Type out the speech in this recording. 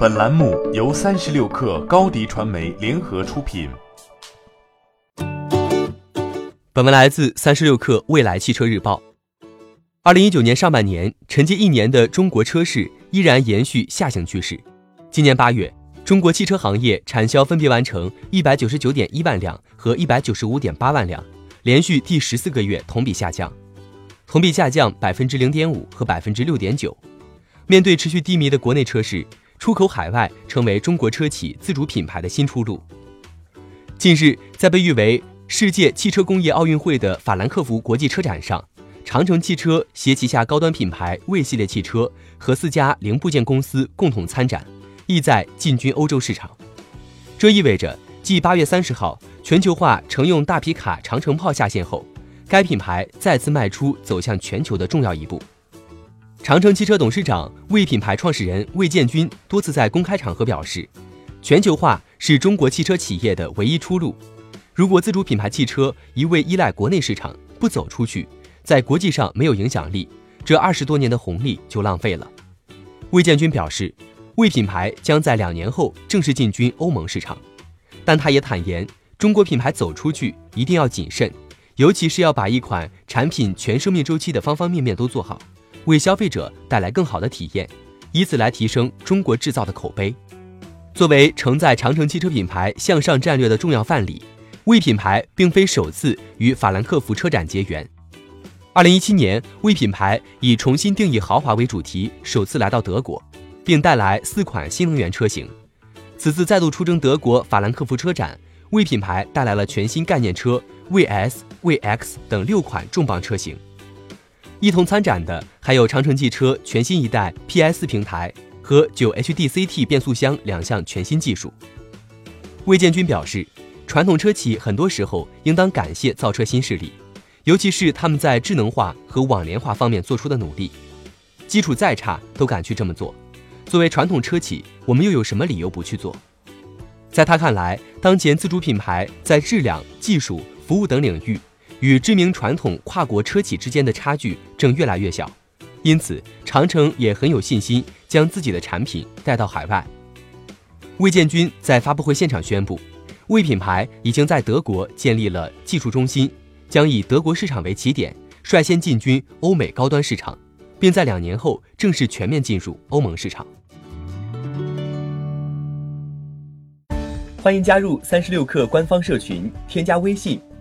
本栏目由三十六氪高低传媒联合出品。本文来自三十六氪未来汽车日报。二零一九年上半年，沉寂一年的中国车市依然延续下行趋势。今年八月，中国汽车行业产销分别完成一百九十九点一万辆和一百九十五点八万辆，连续第十四个月同比下降，同比下降百分之零点五和百分之六点九。面对持续低迷的国内车市，出口海外成为中国车企自主品牌的新出路。近日，在被誉为世界汽车工业奥运会的法兰克福国际车展上，长城汽车携旗下高端品牌魏系列汽车和四家零部件公司共同参展，意在进军欧洲市场。这意味着，继八月三十号全球化乘用大皮卡长城炮下线后，该品牌再次迈出走向全球的重要一步。长城汽车董事长、魏品牌创始人魏建军多次在公开场合表示，全球化是中国汽车企业的唯一出路。如果自主品牌汽车一味依赖国内市场，不走出去，在国际上没有影响力，这二十多年的红利就浪费了。魏建军表示，魏品牌将在两年后正式进军欧盟市场，但他也坦言，中国品牌走出去一定要谨慎，尤其是要把一款产品全生命周期的方方面面都做好。为消费者带来更好的体验，以此来提升中国制造的口碑。作为承载长城汽车品牌向上战略的重要范例，魏品牌并非首次与法兰克福车展结缘。二零一七年，魏品牌以重新定义豪华为主题，首次来到德国，并带来四款新能源车型。此次再度出征德国法兰克福车展，魏品牌带来了全新概念车魏 S、魏 X 等六款重磅车型。一同参展的还有长城汽车全新一代 PS 平台和九 HDCT 变速箱两项全新技术。魏建军表示，传统车企很多时候应当感谢造车新势力，尤其是他们在智能化和网联化方面做出的努力，基础再差都敢去这么做。作为传统车企，我们又有什么理由不去做？在他看来，当前自主品牌在质量、技术、服务等领域。与知名传统跨国车企之间的差距正越来越小，因此长城也很有信心将自己的产品带到海外。魏建军在发布会现场宣布，魏品牌已经在德国建立了技术中心，将以德国市场为起点，率先进军欧美高端市场，并在两年后正式全面进入欧盟市场。欢迎加入三十六氪官方社群，添加微信。